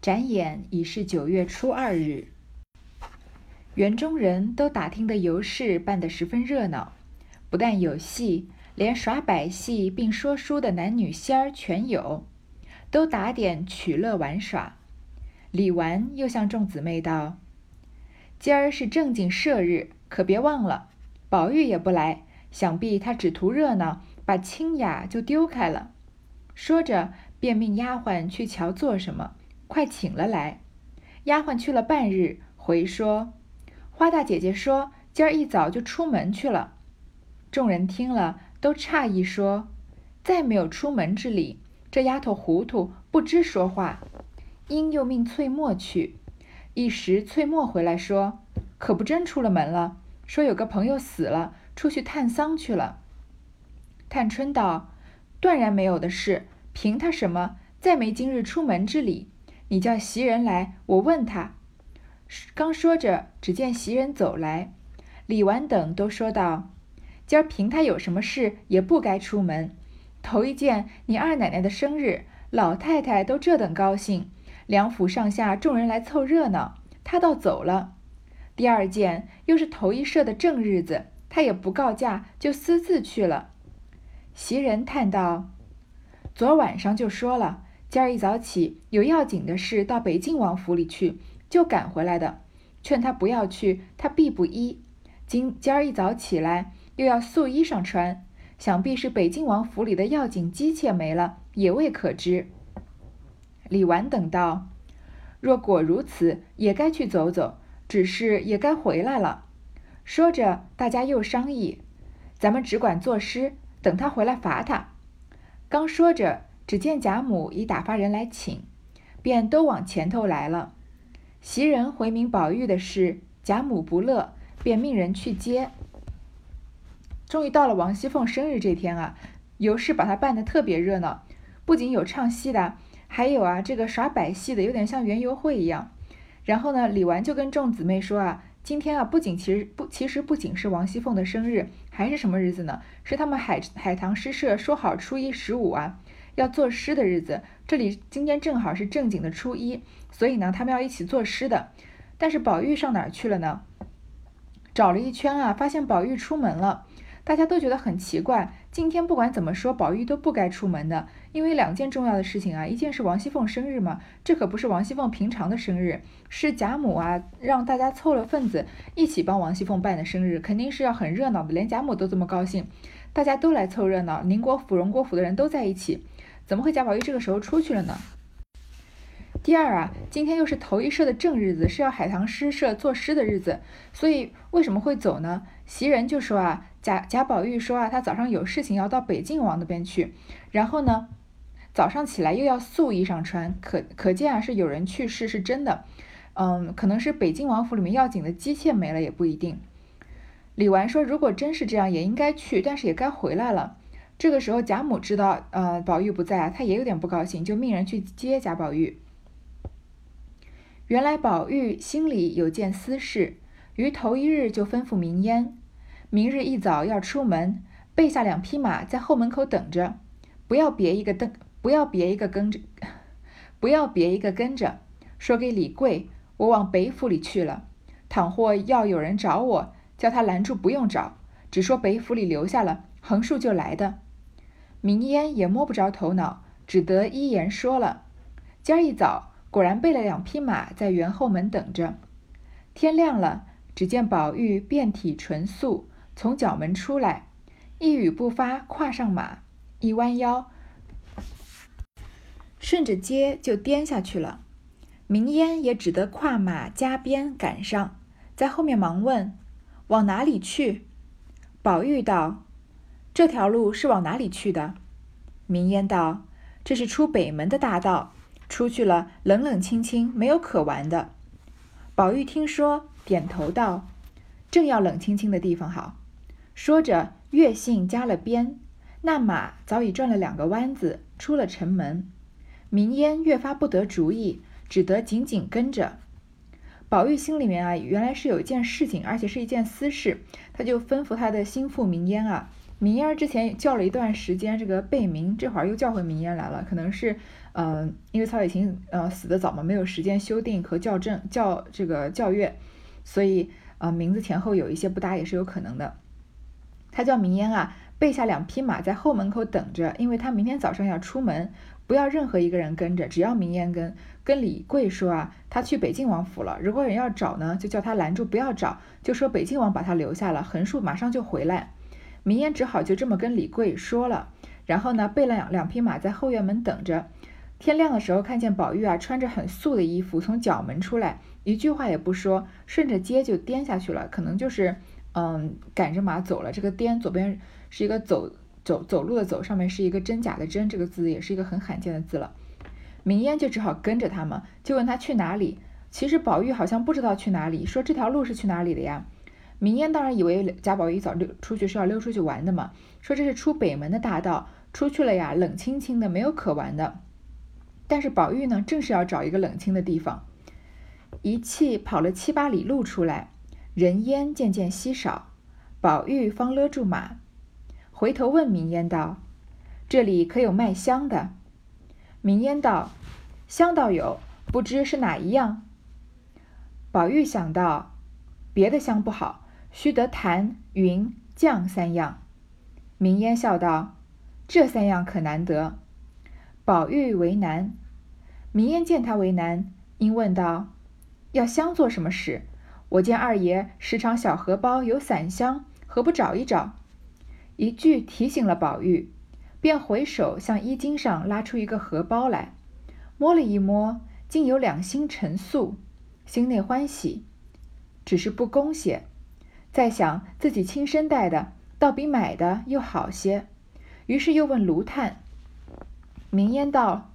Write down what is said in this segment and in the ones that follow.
展演已是九月初二日，园中人都打听的游市办得十分热闹，不但有戏，连耍百戏并说书的男女仙儿全有，都打点取乐玩耍。李纨又向众姊妹道：“今儿是正经社日，可别忘了。宝玉也不来，想必他只图热闹，把清雅就丢开了。”说着，便命丫鬟去瞧做什么。快请了来，丫鬟去了半日，回说：“花大姐姐说今儿一早就出门去了。”众人听了都诧异，说：“再没有出门之理，这丫头糊涂，不知说话。”因又命翠墨去，一时翠墨回来说：“可不真出了门了，说有个朋友死了，出去探丧去了。”探春道：“断然没有的事，凭他什么，再没今日出门之理。”你叫袭人来，我问他。刚说着，只见袭人走来，李纨等都说道：“今儿凭他有什么事，也不该出门。头一件，你二奶奶的生日，老太太都这等高兴，两府上下众人来凑热闹，他倒走了。第二件，又是头一社的正日子，他也不告假，就私自去了。”袭人叹道：“昨晚上就说了。”今儿一早起有要紧的事到北静王府里去，就赶回来的。劝他不要去，他必不依。今今儿一早起来又要素衣裳穿，想必是北静王府里的要紧姬妾没了，也未可知。李纨等道：若果如此，也该去走走，只是也该回来了。说着，大家又商议：咱们只管作诗，等他回来罚他。刚说着。只见贾母已打发人来请，便都往前头来了。袭人回明宝玉的事，贾母不乐，便命人去接。终于到了王熙凤生日这天啊，尤氏把她办得特别热闹，不仅有唱戏的，还有啊这个耍百戏的，有点像园游会一样。然后呢，李纨就跟众姊妹说啊，今天啊不仅其实不其实不仅是王熙凤的生日，还是什么日子呢？是他们海海棠诗社说好初一十五啊。要作诗的日子，这里今天正好是正经的初一，所以呢，他们要一起作诗的。但是宝玉上哪儿去了呢？找了一圈啊，发现宝玉出门了。大家都觉得很奇怪。今天不管怎么说，宝玉都不该出门的，因为两件重要的事情啊，一件是王熙凤生日嘛，这可不是王熙凤平常的生日，是贾母啊让大家凑了份子一起帮王熙凤办的生日，肯定是要很热闹的。连贾母都这么高兴，大家都来凑热闹，宁国府、荣国府的人都在一起。怎么会贾宝玉这个时候出去了呢？第二啊，今天又是头一社的正日子，是要海棠诗社作诗的日子，所以为什么会走呢？袭人就说啊，贾贾宝玉说啊，他早上有事情要到北静王那边去，然后呢，早上起来又要素衣裳穿，可可见啊是有人去世是真的，嗯，可能是北静王府里面要紧的姬妾没了也不一定。李纨说，如果真是这样，也应该去，但是也该回来了。这个时候，贾母知道，呃，宝玉不在啊，她也有点不高兴，就命人去接贾宝玉。原来宝玉心里有件私事，于头一日就吩咐明烟，明日一早要出门，备下两匹马在后门口等着，不要别一个跟，不要别一个跟着，不要别一个跟着。说给李贵，我往北府里去了，倘或要有人找我，叫他拦住，不用找，只说北府里留下了，横竖就来的。明烟也摸不着头脑，只得依言说了。今儿一早，果然备了两匹马在园后门等着。天亮了，只见宝玉遍体纯素，从角门出来，一语不发，跨上马，一弯腰，顺着街就颠下去了。明烟也只得跨马加鞭赶上，在后面忙问：“往哪里去？”宝玉道。这条路是往哪里去的？明烟道：“这是出北门的大道，出去了冷冷清清，没有可玩的。”宝玉听说，点头道：“正要冷清清的地方好。”说着，越性加了鞭，那马早已转了两个弯子，出了城门。明烟越发不得主意，只得紧紧跟着。宝玉心里面啊，原来是有一件事情，而且是一件私事，他就吩咐他的心腹明烟啊。明烟儿之前叫了一段时间这个贝名，这会儿又叫回明烟来了，可能是，嗯，因为曹雪芹呃死的早嘛，没有时间修订和校正校这个校阅，所以呃名字前后有一些不搭也是有可能的。他叫明烟啊，备下两匹马在后门口等着，因为他明天早上要出门，不要任何一个人跟着，只要明烟跟。跟李贵说啊，他去北静王府了。如果人要找呢，就叫他拦住，不要找，就说北静王把他留下了，横竖马上就回来。明烟只好就这么跟李贵说了。然后呢，备了两两匹马在后院门等着。天亮的时候，看见宝玉啊，穿着很素的衣服从角门出来，一句话也不说，顺着街就颠下去了。可能就是嗯，赶着马走了。这个颠左边是一个走走走路的走，上面是一个真假的真，这个字也是一个很罕见的字了。明烟就只好跟着他们，就问他去哪里。其实宝玉好像不知道去哪里，说这条路是去哪里的呀？明烟当然以为贾宝玉早溜出去是要溜出去玩的嘛，说这是出北门的大道，出去了呀，冷清清的，没有可玩的。但是宝玉呢，正是要找一个冷清的地方，一气跑了七八里路出来，人烟渐渐稀少，宝玉方勒住马，回头问明烟道：“这里可有卖香的？”明烟道：“香倒有，不知是哪一样。”宝玉想到，别的香不好，须得檀、云、酱三样。明烟笑道：“这三样可难得。”宝玉为难。明烟见他为难，因问道：“要香做什么事？我见二爷时常小荷包有散香，何不找一找？”一句提醒了宝玉。便回手向衣襟上拉出一个荷包来，摸了一摸，竟有两星陈素，心内欢喜，只是不恭些。再想自己亲身带的，倒比买的又好些，于是又问卢探。明烟道：“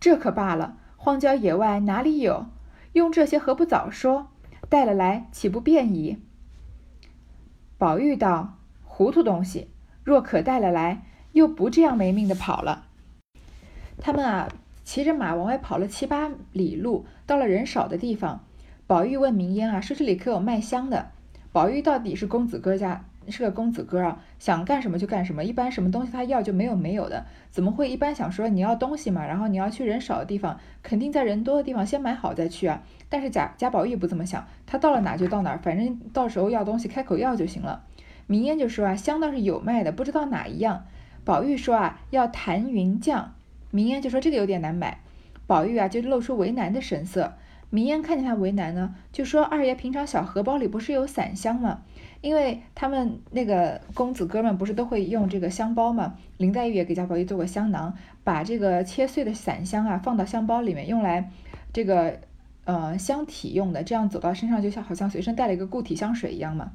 这可罢了，荒郊野外哪里有？用这些何不早说？带了来岂不便矣？”宝玉道：“糊涂东西，若可带了来。”又不这样没命的跑了。他们啊，骑着马往外跑了七八里路，到了人少的地方。宝玉问明烟啊，说这里可有卖香的？宝玉到底是公子哥家，是个公子哥啊，想干什么就干什么。一般什么东西他要就没有没有的，怎么会一般想说你要东西嘛？然后你要去人少的地方，肯定在人多的地方先买好再去啊。但是贾贾宝玉不这么想，他到了哪就到哪，反正到时候要东西开口要就行了。明烟就说啊，香倒是有卖的，不知道哪一样。宝玉说啊，要檀云酱。明烟就说这个有点难买。宝玉啊，就露出为难的神色。明烟看见他为难呢，就说二爷平常小荷包里不是有散香吗？因为他们那个公子哥们不是都会用这个香包吗？林黛玉也给贾宝玉做过香囊，把这个切碎的散香啊放到香包里面，用来这个呃香体用的，这样走到身上就像好像随身带了一个固体香水一样嘛。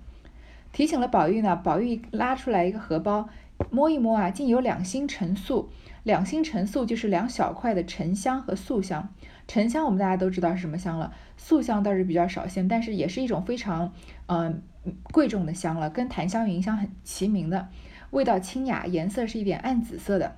提醒了宝玉呢，宝玉拉出来一个荷包。摸一摸啊，竟有两星沉素。两星沉素就是两小块的沉香和素香。沉香我们大家都知道是什么香了，素香倒是比较少见，但是也是一种非常嗯贵重的香了，跟檀香、云香很齐名的，味道清雅，颜色是一点暗紫色的。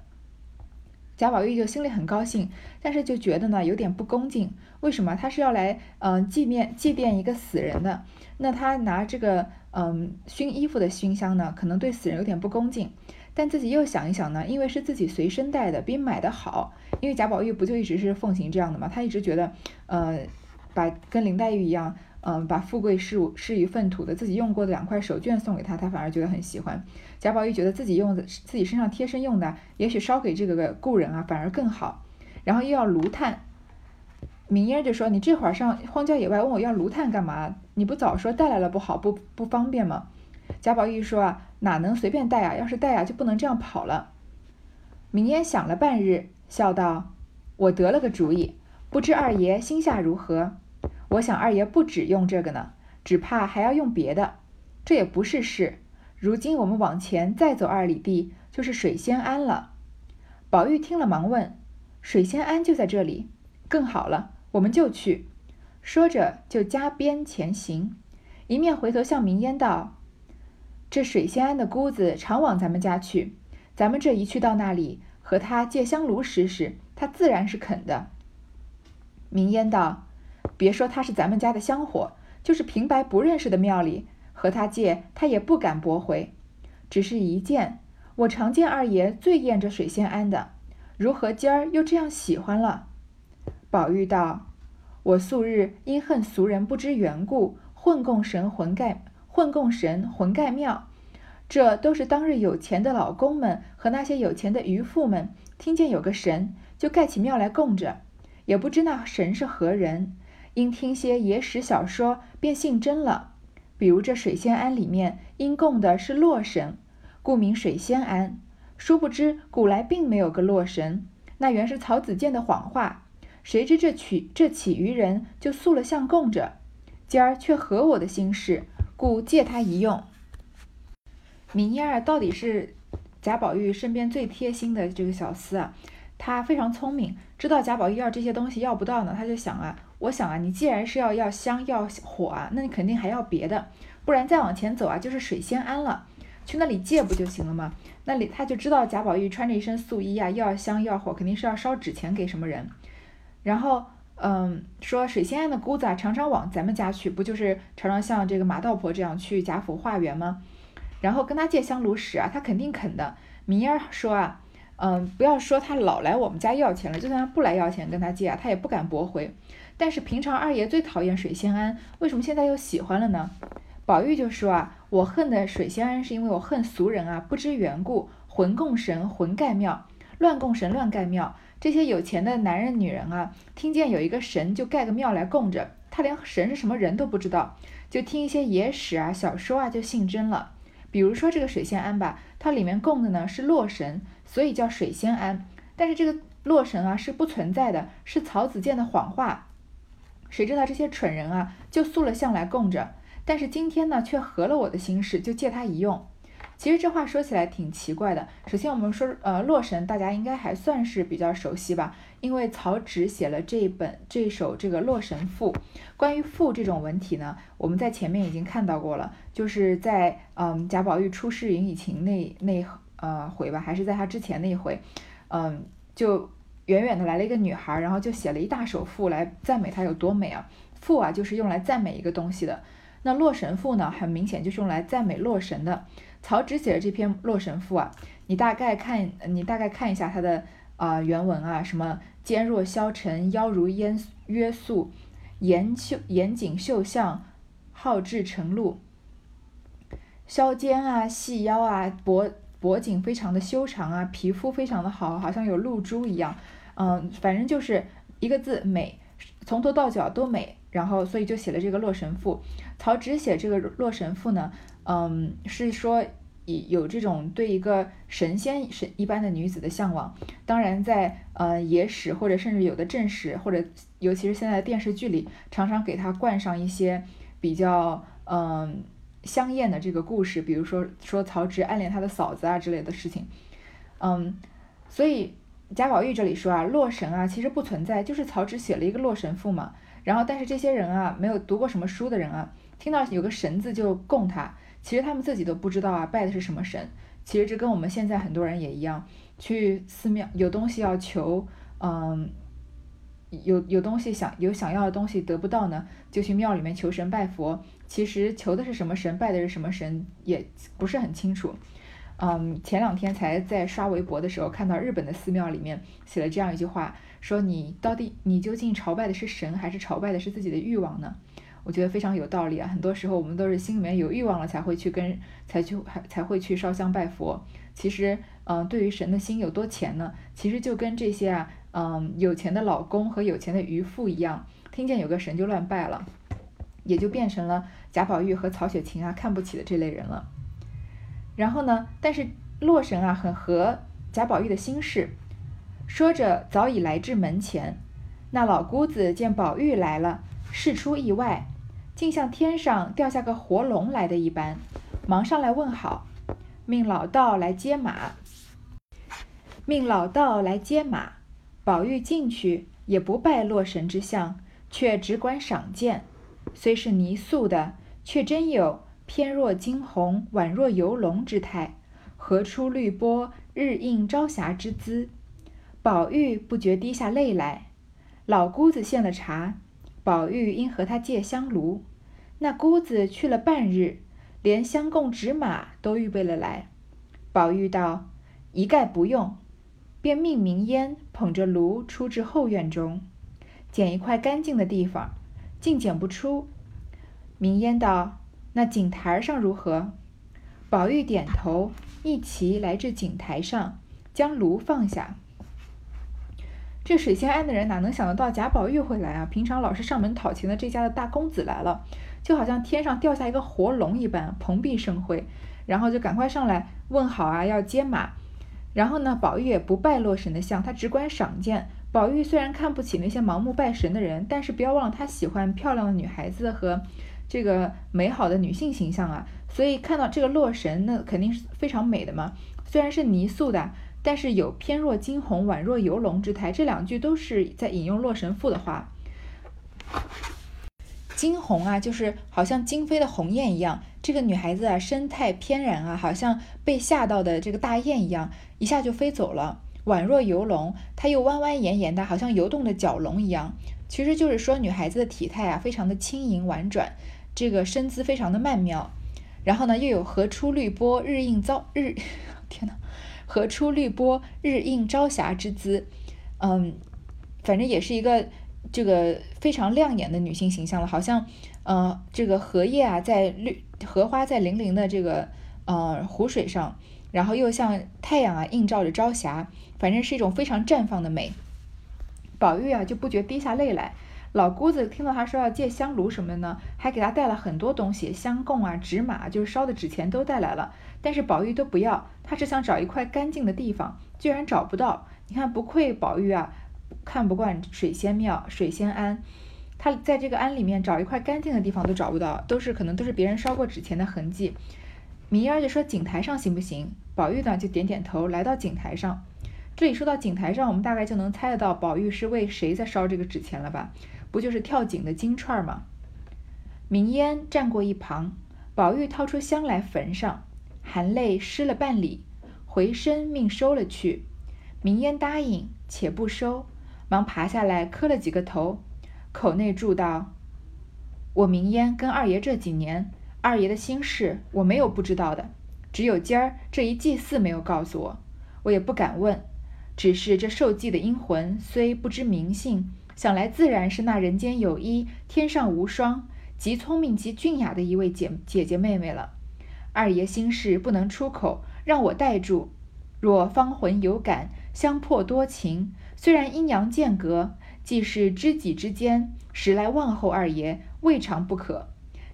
贾宝玉就心里很高兴，但是就觉得呢有点不恭敬。为什么？他是要来嗯祭奠祭奠一个死人的，那他拿这个嗯熏衣服的熏香呢，可能对死人有点不恭敬。但自己又想一想呢，因为是自己随身带的，比买的好。因为贾宝玉不就一直是奉行这样的嘛，他一直觉得，呃，把跟林黛玉一样，嗯，把富贵视视于粪土的，自己用过的两块手绢送给他，他反而觉得很喜欢。贾宝玉觉得自己用的自己身上贴身用的，也许烧给这个故人啊，反而更好。然后又要炉炭，明烟就说：“你这会儿上荒郊野外问我要炉炭干嘛？你不早说带来了不好，不不方便吗？”贾宝玉说：“啊，哪能随便带啊？要是带啊，就不能这样跑了。”明烟想了半日，笑道：“我得了个主意，不知二爷心下如何？我想二爷不止用这个呢，只怕还要用别的。这也不是事。如今我们往前再走二里地，就是水仙庵了。”宝玉听了，忙问：“水仙庵就在这里？更好了，我们就去。”说着就加鞭前行，一面回头向明烟道。这水仙庵的姑子常往咱们家去，咱们这一去到那里，和他借香炉使使，他自然是肯的。明烟道：“别说他是咱们家的香火，就是平白不认识的庙里，和他借，他也不敢驳回。只是一件，我常见二爷最厌这水仙庵的，如何今儿又这样喜欢了？”宝玉道：“我素日因恨俗人不知缘故，混供神魂盖混供神混盖庙。这都是当日有钱的老公们和那些有钱的渔妇们，听见有个神，就盖起庙来供着，也不知那神是何人。因听些野史小说，便信真了。比如这水仙庵里面，因供的是洛神，故名水仙庵。殊不知古来并没有个洛神，那原是曹子建的谎话。”谁知这取这起渔人就塑了像供着，今儿却合我的心事，故借他一用。明烟儿到底是贾宝玉身边最贴心的这个小厮啊，他非常聪明，知道贾宝玉要这些东西要不到呢，他就想啊，我想啊，你既然是要要香要火啊，那你肯定还要别的，不然再往前走啊，就是水仙庵了，去那里借不就行了吗？那里他就知道贾宝玉穿着一身素衣啊，又要香又要火，肯定是要烧纸钱给什么人。然后，嗯，说水仙庵的姑子啊，常常往咱们家去，不就是常常像这个马道婆这样去贾府化缘吗？然后跟他借香炉石啊，他肯定肯的。明儿说啊，嗯，不要说他老来我们家要钱了，就算他不来要钱跟他借啊，他也不敢驳回。但是平常二爷最讨厌水仙庵，为什么现在又喜欢了呢？宝玉就说啊，我恨的水仙庵是因为我恨俗人啊，不知缘故，魂供神，魂盖庙，乱供神，乱盖庙。这些有钱的男人、女人啊，听见有一个神，就盖个庙来供着。他连神是什么人都不知道，就听一些野史啊、小说啊，就信真了。比如说这个水仙庵吧，它里面供的呢是洛神，所以叫水仙庵。但是这个洛神啊是不存在的，是曹子建的谎话。谁知道这些蠢人啊，就塑了像来供着。但是今天呢，却合了我的心事，就借他一用。其实这话说起来挺奇怪的。首先，我们说，呃，洛神大家应该还算是比较熟悉吧，因为曹植写了这本这首这个《洛神赋》。关于赋这种文体呢，我们在前面已经看到过了，就是在嗯贾宝玉出世云雨情那那呃回吧，还是在他之前那一回，嗯，就远远的来了一个女孩，然后就写了一大首赋来赞美她有多美啊。赋啊，就是用来赞美一个东西的。那《洛神赋》呢，很明显就是用来赞美洛神的。曹植写的这篇《洛神赋》啊，你大概看，你大概看一下它的啊原文啊，什么肩若削尘，腰如烟约素，严秀严谨秀相，好志成露。削肩啊，细腰啊，脖脖颈非常的修长啊，皮肤非常的好，好像有露珠一样。嗯，反正就是一个字美，从头到脚都美。然后，所以就写了这个《洛神赋》。曹植写这个《洛神赋》呢。嗯，是说有这种对一个神仙神一般的女子的向往。当然，在呃野史或者甚至有的正史或者尤其是现在电视剧里，常常给他冠上一些比较嗯香艳的这个故事，比如说说曹植暗恋他的嫂子啊之类的事情。嗯，所以贾宝玉这里说啊，洛神啊其实不存在，就是曹植写了一个《洛神赋》嘛。然后，但是这些人啊，没有读过什么书的人啊，听到有个神字就供他。其实他们自己都不知道啊，拜的是什么神。其实这跟我们现在很多人也一样，去寺庙有东西要求，嗯，有有东西想有想要的东西得不到呢，就去庙里面求神拜佛。其实求的是什么神，拜的是什么神，也不是很清楚。嗯，前两天才在刷微博的时候看到日本的寺庙里面写了这样一句话，说你到底你究竟朝拜的是神，还是朝拜的是自己的欲望呢？我觉得非常有道理啊！很多时候我们都是心里面有欲望了才会去跟才去还才会去烧香拜佛。其实，嗯，对于神的心有多浅呢？其实就跟这些啊，嗯，有钱的老公和有钱的渔夫一样，听见有个神就乱拜了，也就变成了贾宝玉和曹雪芹啊看不起的这类人了。然后呢，但是洛神啊很合贾宝玉的心事，说着早已来至门前，那老姑子见宝玉来了，事出意外。竟像天上掉下个活龙来的一般，忙上来问好，命老道来接马。命老道来接马，宝玉进去也不拜洛神之相，却只管赏鉴。虽是泥塑的，却真有翩若惊鸿、宛若游龙之态，何出绿波、日映朝霞之姿。宝玉不觉滴下泪来。老姑子献了茶。宝玉因和他借香炉，那姑子去了半日，连香供纸马都预备了来。宝玉道：“一概不用。”便命明烟捧着炉出至后院中，捡一块干净的地方，竟捡不出。明烟道：“那井台上如何？”宝玉点头，一齐来至井台上，将炉放下。这水仙庵的人哪能想得到贾宝玉会来啊？平常老是上门讨钱的这家的大公子来了，就好像天上掉下一个活龙一般，蓬荜生辉。然后就赶快上来问好啊，要接马。然后呢，宝玉也不拜洛神的像，他只管赏鉴。宝玉虽然看不起那些盲目拜神的人，但是不要忘了他喜欢漂亮的女孩子和这个美好的女性形象啊。所以看到这个洛神，那肯定是非常美的嘛。虽然是泥塑的。但是有翩若惊鸿，宛若游龙之态，这两句都是在引用《洛神赋》的话。惊鸿啊，就是好像惊飞的鸿雁一样。这个女孩子啊，身态翩然啊，好像被吓到的这个大雁一样，一下就飞走了。宛若游龙，她又弯弯延延的，好像游动的蛟龙一样。其实就是说，女孩子的体态啊，非常的轻盈婉转，这个身姿非常的曼妙。然后呢，又有荷出绿波，日映遭日，天哪！何出绿波，日映朝霞之姿，嗯，反正也是一个这个非常亮眼的女性形象了，好像，呃，这个荷叶啊，在绿荷花在粼粼的这个呃湖水上，然后又像太阳啊映照着朝霞，反正是一种非常绽放的美。宝玉啊就不觉滴下泪来。老姑子听到他说要借香炉什么的呢，还给他带了很多东西，香供啊、纸马，就是烧的纸钱都带来了。但是宝玉都不要，他只想找一块干净的地方，居然找不到。你看，不愧宝玉啊，看不惯水仙庙、水仙庵，他在这个庵里面找一块干净的地方都找不到，都是可能都是别人烧过纸钱的痕迹。明烟就说井台上行不行？宝玉呢就点点头，来到井台上。这里说到井台上，我们大概就能猜得到宝玉是为谁在烧这个纸钱了吧？不就是跳井的金串吗？明烟站过一旁，宝玉掏出香来焚上，含泪施了半礼，回身命收了去。明烟答应，且不收，忙爬下来磕了几个头，口内祝道：“我明烟跟二爷这几年，二爷的心事我没有不知道的，只有今儿这一祭祀没有告诉我，我也不敢问。只是这受祭的阴魂虽不知名姓。”想来自然是那人间有一天上无双，极聪明极俊雅的一位姐姐姐妹妹了。二爷心事不能出口，让我代住。若芳魂有感，相魄多情，虽然阴阳间隔，既是知己之间，时来问候二爷，未尝不可。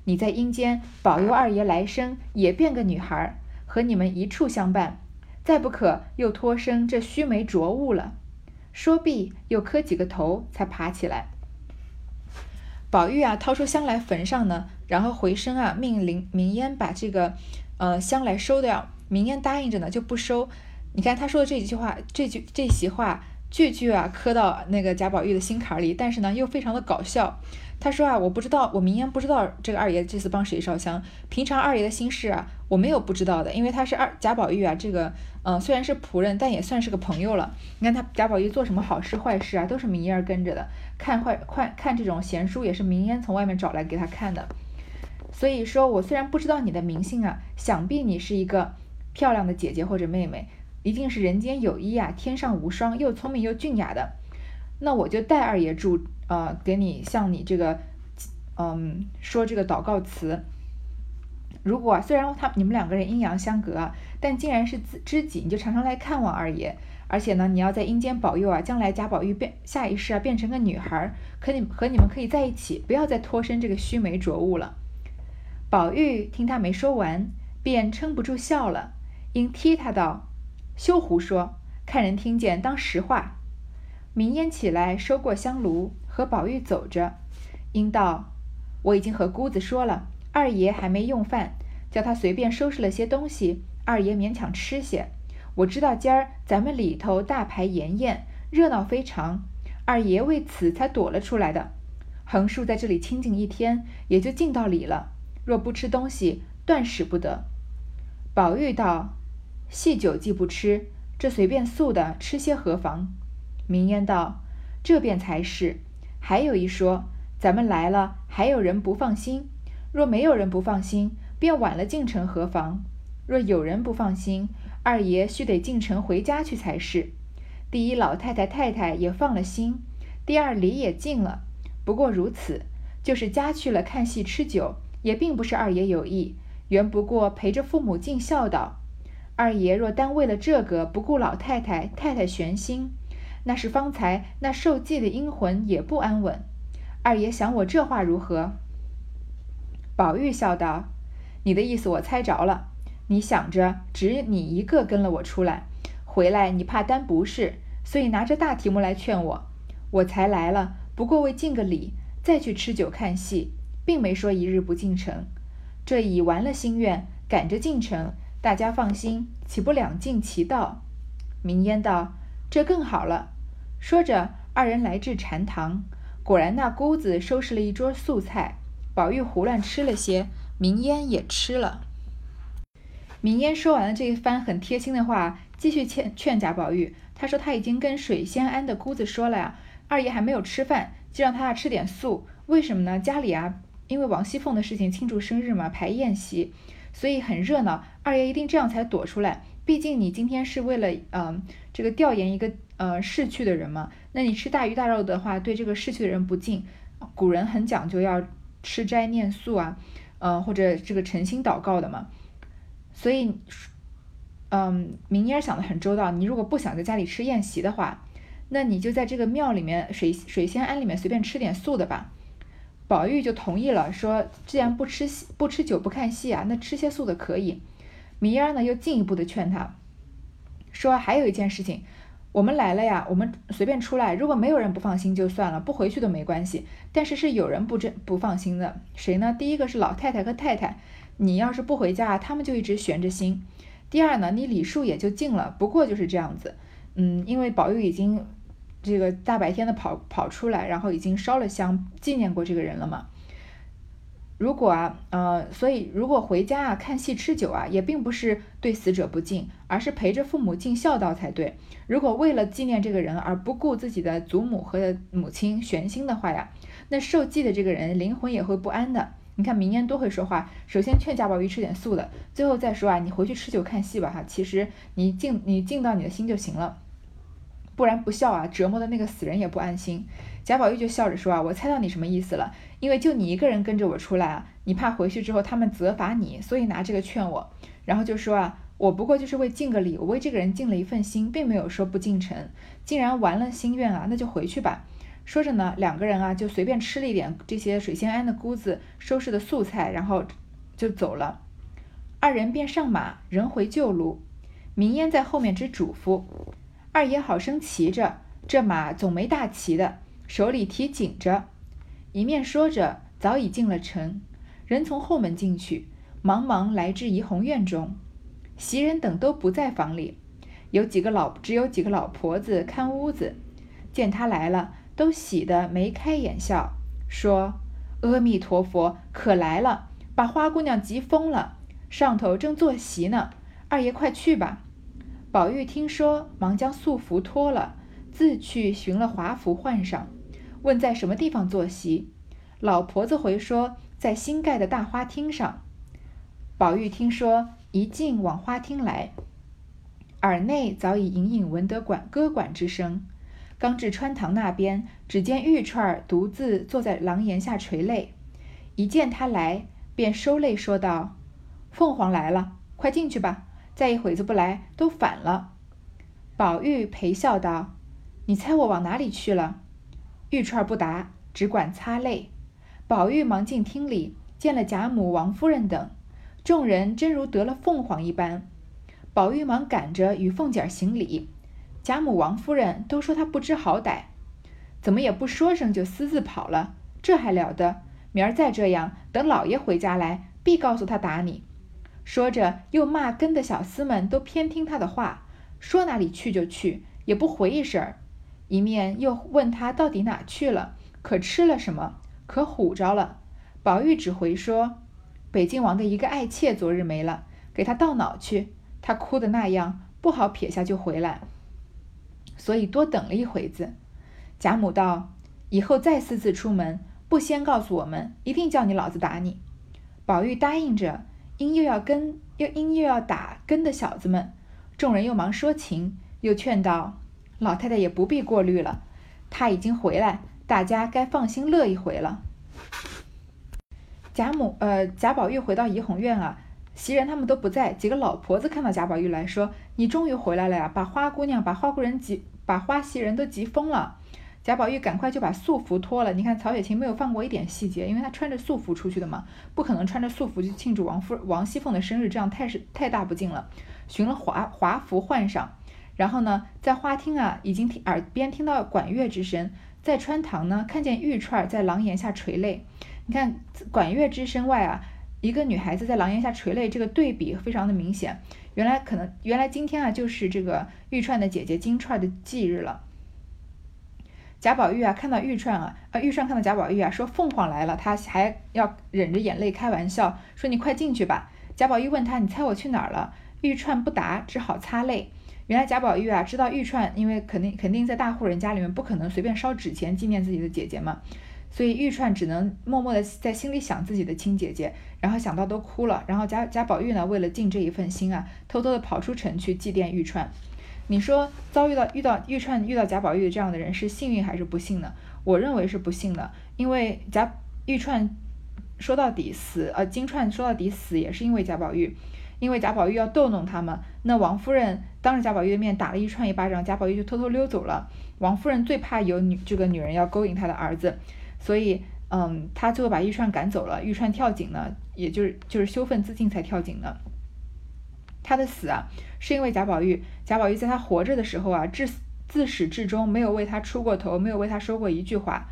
你在阴间保佑二爷来生也变个女孩，和你们一处相伴。再不可又脱生这须眉浊物了。说毕，又磕几个头，才爬起来。宝玉啊，掏出香来焚上呢，然后回身啊，命令明烟把这个呃香来收掉。明烟答应着呢，就不收。你看他说的这几句话，这句这席话，句句啊磕到那个贾宝玉的心坎里，但是呢，又非常的搞笑。他说啊，我不知道，我明烟不知道这个二爷这次帮谁烧香。平常二爷的心事啊，我没有不知道的，因为他是二贾宝玉啊，这个嗯虽然是仆人，但也算是个朋友了。你看他贾宝玉做什么好事坏事啊，都是明烟跟着的。看坏快看这种闲书，也是明烟从外面找来给他看的。所以说我虽然不知道你的名姓啊，想必你是一个漂亮的姐姐或者妹妹，一定是人间有一啊，天上无双，又聪明又俊雅的。那我就代二爷祝。呃，给你向你这个，嗯，说这个祷告词。如果虽然他你们两个人阴阳相隔，但竟然是知己，你就常常来看望二爷。而且呢，你要在阴间保佑啊，将来贾宝玉变下一世啊变成个女孩，可你和你们可以在一起，不要再脱身这个须眉浊物了。宝玉听他没说完，便撑不住笑了，因踢他道：“休胡说，看人听见当实话。”明烟起来收过香炉。和宝玉走着，应道：“我已经和姑子说了，二爷还没用饭，叫他随便收拾了些东西，二爷勉强吃些。我知道今儿咱们里头大排筵宴，热闹非常，二爷为此才躲了出来的。横竖在这里清静一天，也就尽到礼了。若不吃东西，断使不得。”宝玉道：“细酒既不吃，这随便素的吃些何妨？”明烟道：“这便才是。”还有一说，咱们来了，还有人不放心。若没有人不放心，便晚了进城何妨？若有人不放心，二爷须得进城回家去才是。第一，老太太太太也放了心；第二，礼也尽了。不过如此，就是家去了看戏吃酒，也并不是二爷有意，原不过陪着父母尽孝道。二爷若单为了这个不顾老太太太太悬心，那是方才那受祭的阴魂也不安稳。二爷想我这话如何？宝玉笑道：“你的意思我猜着了，你想着只你一个跟了我出来。”回来你怕担不是，所以拿着大题目来劝我，我才来了。不过为敬个礼，再去吃酒看戏，并没说一日不进城。这已完了心愿，赶着进城，大家放心，岂不两尽其道？明烟道：“这更好了。”说着，二人来至禅堂，果然那姑子收拾了一桌素菜，宝玉胡乱吃了些，明烟也吃了。明烟说完了这一番很贴心的话。继续劝劝贾宝玉，他说他已经跟水仙庵的姑子说了呀，二爷还没有吃饭，就让他吃点素。为什么呢？家里啊，因为王熙凤的事情庆祝生日嘛，排宴席，所以很热闹。二爷一定这样才躲出来。毕竟你今天是为了嗯这个调研一个呃逝去的人嘛，那你吃大鱼大肉的话，对这个逝去的人不敬。古人很讲究要吃斋念素啊，呃或者这个诚心祷告的嘛，所以。嗯，明烟想的很周到。你如果不想在家里吃宴席的话，那你就在这个庙里面水水仙庵里面随便吃点素的吧。宝玉就同意了，说既然不吃戏不吃酒不看戏啊，那吃些素的可以。明烟呢又进一步的劝他，说还有一件事情，我们来了呀，我们随便出来，如果没有人不放心就算了，不回去都没关系。但是是有人不真不放心的，谁呢？第一个是老太太和太太，你要是不回家，他们就一直悬着心。第二呢，你礼数也就尽了，不过就是这样子，嗯，因为宝玉已经这个大白天的跑跑出来，然后已经烧了香纪念过这个人了嘛。如果啊，呃，所以如果回家啊看戏吃酒啊，也并不是对死者不敬，而是陪着父母尽孝道才对。如果为了纪念这个人而不顾自己的祖母和母亲悬心的话呀，那受祭的这个人灵魂也会不安的。你看明烟多会说话，首先劝贾宝玉吃点素的，最后再说啊，你回去吃酒看戏吧哈。其实你尽你尽到你的心就行了，不然不孝啊，折磨的那个死人也不安心。贾宝玉就笑着说啊，我猜到你什么意思了，因为就你一个人跟着我出来啊，你怕回去之后他们责罚你，所以拿这个劝我。然后就说啊，我不过就是为尽个礼，我为这个人尽了一份心，并没有说不进城。既然完了心愿啊，那就回去吧。说着呢，两个人啊就随便吃了一点这些水仙庵的姑子收拾的素菜，然后就走了。二人便上马，人回旧路。明烟在后面只嘱咐二爷好生骑着，这马总没大骑的，手里提紧着。一面说着，早已进了城，人从后门进去，忙忙来至怡红院中，袭人等都不在房里，有几个老只有几个老婆子看屋子，见他来了。都喜得眉开眼笑，说：“阿弥陀佛，可来了，把花姑娘急疯了。上头正坐席呢，二爷快去吧。”宝玉听说，忙将素服脱了，自去寻了华服换上，问在什么地方坐席。老婆子回说，在新盖的大花厅上。宝玉听说，一进往花厅来，耳内早已隐隐闻得管歌管之声。刚至穿堂那边，只见玉钏儿独自坐在廊檐下垂泪。一见他来，便收泪说道：“凤凰来了，快进去吧。再一会子不来，都反了。”宝玉陪笑道：“你猜我往哪里去了？”玉钏不答，只管擦泪。宝玉忙进厅里，见了贾母、王夫人等，众人真如得了凤凰一般。宝玉忙赶着与凤姐行礼。贾母、王夫人都说他不知好歹，怎么也不说声就私自跑了，这还了得！明儿再这样，等老爷回家来，必告诉他打你。说着，又骂跟的小厮们都偏听他的话，说哪里去就去，也不回一声儿。一面又问他到底哪去了，可吃了什么，可唬着了。宝玉只回说：“北静王的一个爱妾昨日没了，给他倒脑去，他哭的那样，不好撇下就回来。”所以多等了一会子，贾母道：“以后再私自出门，不先告诉我们，一定叫你老子打你。”宝玉答应着，因又要跟又因又要打跟的小子们，众人又忙说情，又劝道：“老太太也不必过虑了，他已经回来，大家该放心乐一回了。贾母，呃，贾宝玉回到怡红院啊，袭人他们都不在，几个老婆子看到贾宝玉来说：“你终于回来了呀！”把花姑娘、把花姑人急，把花袭人都急疯了。贾宝玉赶快就把素服脱了。你看曹雪芹没有放过一点细节，因为他穿着素服出去的嘛，不可能穿着素服去庆祝王夫王熙凤的生日，这样太是太大不敬了。寻了华华服换上。然后呢，在花厅啊，已经听耳边听到管乐之声；在穿堂呢，看见玉串在廊檐下垂泪。你看管乐之声外啊，一个女孩子在廊檐下垂泪，这个对比非常的明显。原来可能原来今天啊，就是这个玉串的姐姐金钏的忌日了。贾宝玉啊，看到玉钏啊，呃，玉钏看到贾宝玉啊，说凤凰来了，他还要忍着眼泪开玩笑说：“你快进去吧。”贾宝玉问他：“你猜我去哪儿了？”玉钏不答，只好擦泪。原来贾宝玉啊知道玉钏，因为肯定肯定在大户人家里面不可能随便烧纸钱纪念自己的姐姐嘛，所以玉钏只能默默的在心里想自己的亲姐姐，然后想到都哭了。然后贾贾宝玉呢为了尽这一份心啊，偷偷的跑出城去祭奠玉钏。你说遭遇到遇到玉串遇到贾宝玉这样的人是幸运还是不幸呢？我认为是不幸的，因为贾玉串说到底死，呃金钏说到底死也是因为贾宝玉。因为贾宝玉要逗弄他们，那王夫人当着贾宝玉的面打了一串一巴掌，贾宝玉就偷偷溜走了。王夫人最怕有女这个女人要勾引她的儿子，所以嗯，她最后把玉串赶走了。玉串跳井呢，也就是就是羞愤自尽才跳井的。他的死啊，是因为贾宝玉。贾宝玉在他活着的时候啊，至自始至终没有为他出过头，没有为他说过一句话。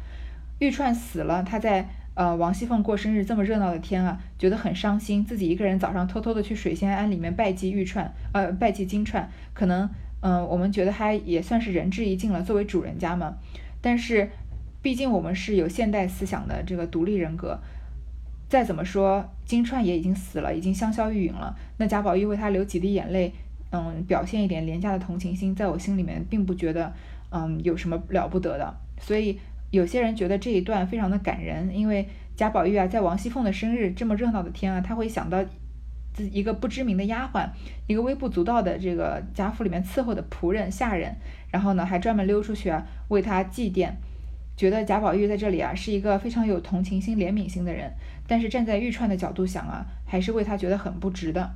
玉钏死了，他在。呃，王熙凤过生日这么热闹的天啊，觉得很伤心，自己一个人早上偷偷的去水仙庵里面拜祭玉钏，呃，拜祭金钏，可能，嗯，我们觉得他也算是仁至义尽了，作为主人家嘛。但是，毕竟我们是有现代思想的这个独立人格，再怎么说，金钏也已经死了，已经香消玉殒了。那贾宝玉为他流几滴眼泪，嗯，表现一点廉价的同情心，在我心里面并不觉得，嗯，有什么了不得的，所以。有些人觉得这一段非常的感人，因为贾宝玉啊，在王熙凤的生日这么热闹的天啊，他会想到自一个不知名的丫鬟，一个微不足道的这个贾府里面伺候的仆人下人，然后呢，还专门溜出去为他祭奠，觉得贾宝玉在这里啊是一个非常有同情心、怜悯心的人。但是站在玉串的角度想啊，还是为他觉得很不值的。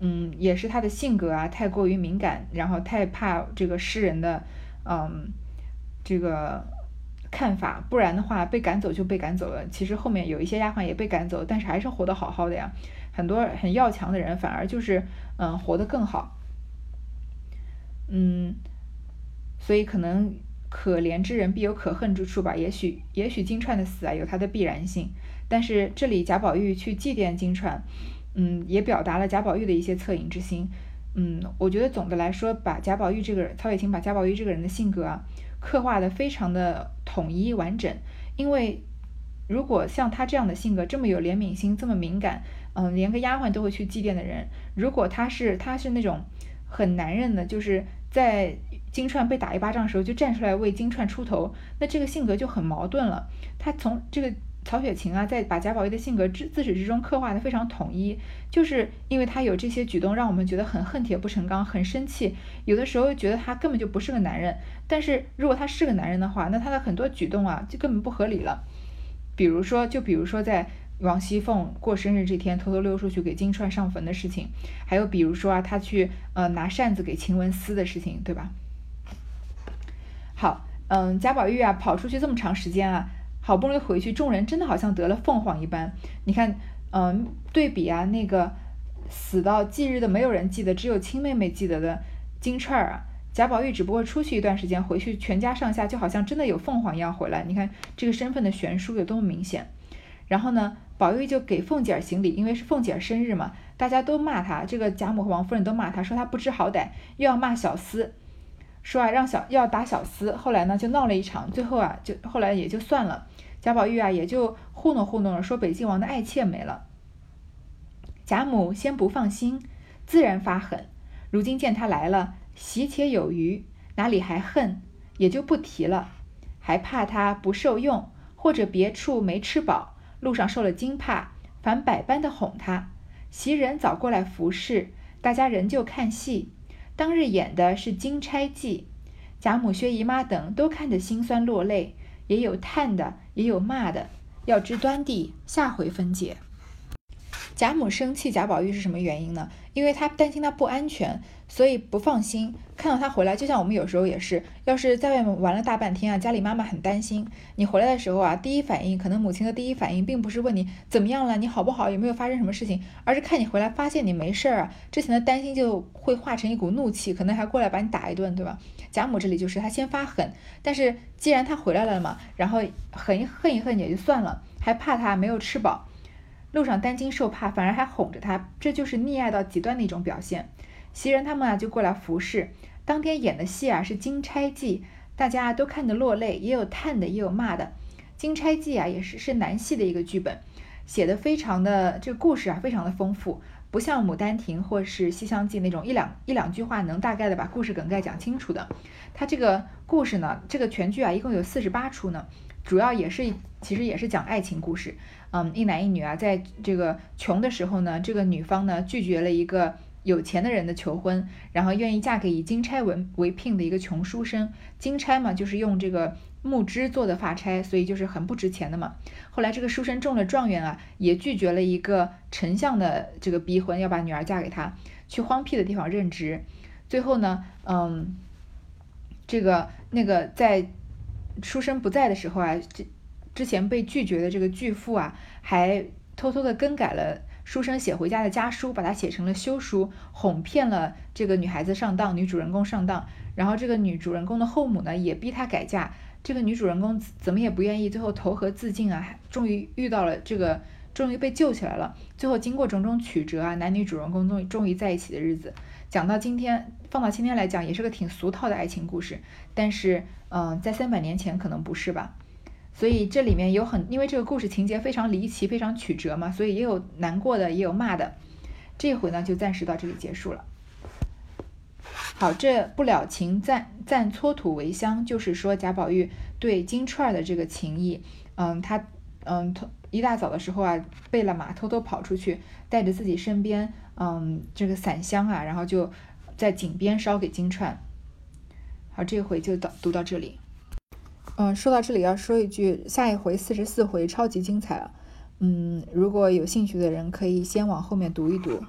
嗯，也是他的性格啊太过于敏感，然后太怕这个诗人的嗯这个。看法，不然的话被赶走就被赶走了。其实后面有一些丫鬟也被赶走，但是还是活得好好的呀。很多很要强的人反而就是嗯活得更好。嗯，所以可能可怜之人必有可恨之处吧。也许也许金钏的死啊有它的必然性，但是这里贾宝玉去祭奠金钏，嗯，也表达了贾宝玉的一些恻隐之心。嗯，我觉得总的来说，把贾宝玉这个人，曹雪芹把贾宝玉这个人的性格啊。刻画的非常的统一完整，因为如果像他这样的性格，这么有怜悯心，这么敏感，嗯，连个丫鬟都会去祭奠的人，如果他是他是那种很男人的，就是在金钏被打一巴掌的时候就站出来为金钏出头，那这个性格就很矛盾了。他从这个。曹雪芹啊，在把贾宝玉的性格自自始至终刻画的非常统一，就是因为他有这些举动，让我们觉得很恨铁不成钢，很生气。有的时候觉得他根本就不是个男人，但是如果他是个男人的话，那他的很多举动啊，就根本不合理了。比如说，就比如说在王熙凤过生日这天偷偷溜出去给金钏上坟的事情，还有比如说啊，他去呃拿扇子给晴雯撕的事情，对吧？好，嗯，贾宝玉啊，跑出去这么长时间啊。好不容易回去，众人真的好像得了凤凰一般。你看，嗯，对比啊，那个死到忌日的没有人记得，只有亲妹妹记得的金钏儿啊，贾宝玉只不过出去一段时间，回去全家上下就好像真的有凤凰一样回来。你看这个身份的悬殊有多么明显。然后呢，宝玉就给凤姐儿行礼，因为是凤姐儿生日嘛，大家都骂他，这个贾母和王夫人都骂他，说他不知好歹，又要骂小厮，说啊让小要打小厮。后来呢就闹了一场，最后啊就后来也就算了。贾宝玉啊，也就糊弄糊弄了，说北静王的爱妾没了。贾母先不放心，自然发狠。如今见他来了，喜且有余，哪里还恨？也就不提了。还怕他不受用，或者别处没吃饱，路上受了惊怕，凡百般的哄他。袭人早过来服侍，大家仍旧看戏。当日演的是《金钗记》，贾母、薛姨妈等都看得心酸落泪，也有叹的，也有骂的。要知端地，下回分解。贾母生气贾宝玉是什么原因呢？因为他担心他不安全，所以不放心。看到他回来，就像我们有时候也是，要是在外面玩了大半天啊，家里妈妈很担心你回来的时候啊，第一反应可能母亲的第一反应并不是问你怎么样了，你好不好，有没有发生什么事情，而是看你回来发现你没事儿啊，之前的担心就会化成一股怒气，可能还过来把你打一顿，对吧？贾母这里就是她先发狠，但是既然他回来了嘛，然后狠一恨一恨也就算了，还怕他没有吃饱。路上担惊受怕，反而还哄着他，这就是溺爱到极端的一种表现。袭人他们啊就过来服侍。当天演的戏啊是《金钗记》，大家都看得落泪，也有叹的，也有骂的。《金钗记》啊也是是南戏的一个剧本，写的非常的这个故事啊非常的丰富，不像《牡丹亭》或是《西厢记》那种一两一两句话能大概的把故事梗概讲清楚的。它这个故事呢，这个全剧啊一共有四十八出呢，主要也是其实也是讲爱情故事。嗯，一男一女啊，在这个穷的时候呢，这个女方呢拒绝了一个有钱的人的求婚，然后愿意嫁给以金钗为为聘的一个穷书生。金钗嘛，就是用这个木枝做的发钗，所以就是很不值钱的嘛。后来这个书生中了状元啊，也拒绝了一个丞相的这个逼婚，要把女儿嫁给他，去荒僻的地方任职。最后呢，嗯，这个那个在书生不在的时候啊，这。之前被拒绝的这个巨富啊，还偷偷的更改了书生写回家的家书，把它写成了休书，哄骗了这个女孩子上当，女主人公上当。然后这个女主人公的后母呢，也逼她改嫁。这个女主人公怎么也不愿意，最后投河自尽啊，终于遇到了这个，终于被救起来了。最后经过种种曲折啊，男女主人公终于终于在一起的日子。讲到今天，放到今天来讲，也是个挺俗套的爱情故事。但是，嗯，在三百年前可能不是吧。所以这里面有很，因为这个故事情节非常离奇，非常曲折嘛，所以也有难过的，也有骂的。这回呢，就暂时到这里结束了。好，这不了情暂暂搓土为香，就是说贾宝玉对金钏儿的这个情谊。嗯，他嗯，一大早的时候啊，备了马，偷偷跑出去，带着自己身边嗯这个散香啊，然后就在井边烧给金钏。好，这回就到读到这里。嗯，说到这里要说一句，下一回四十四回超级精彩了。嗯，如果有兴趣的人可以先往后面读一读。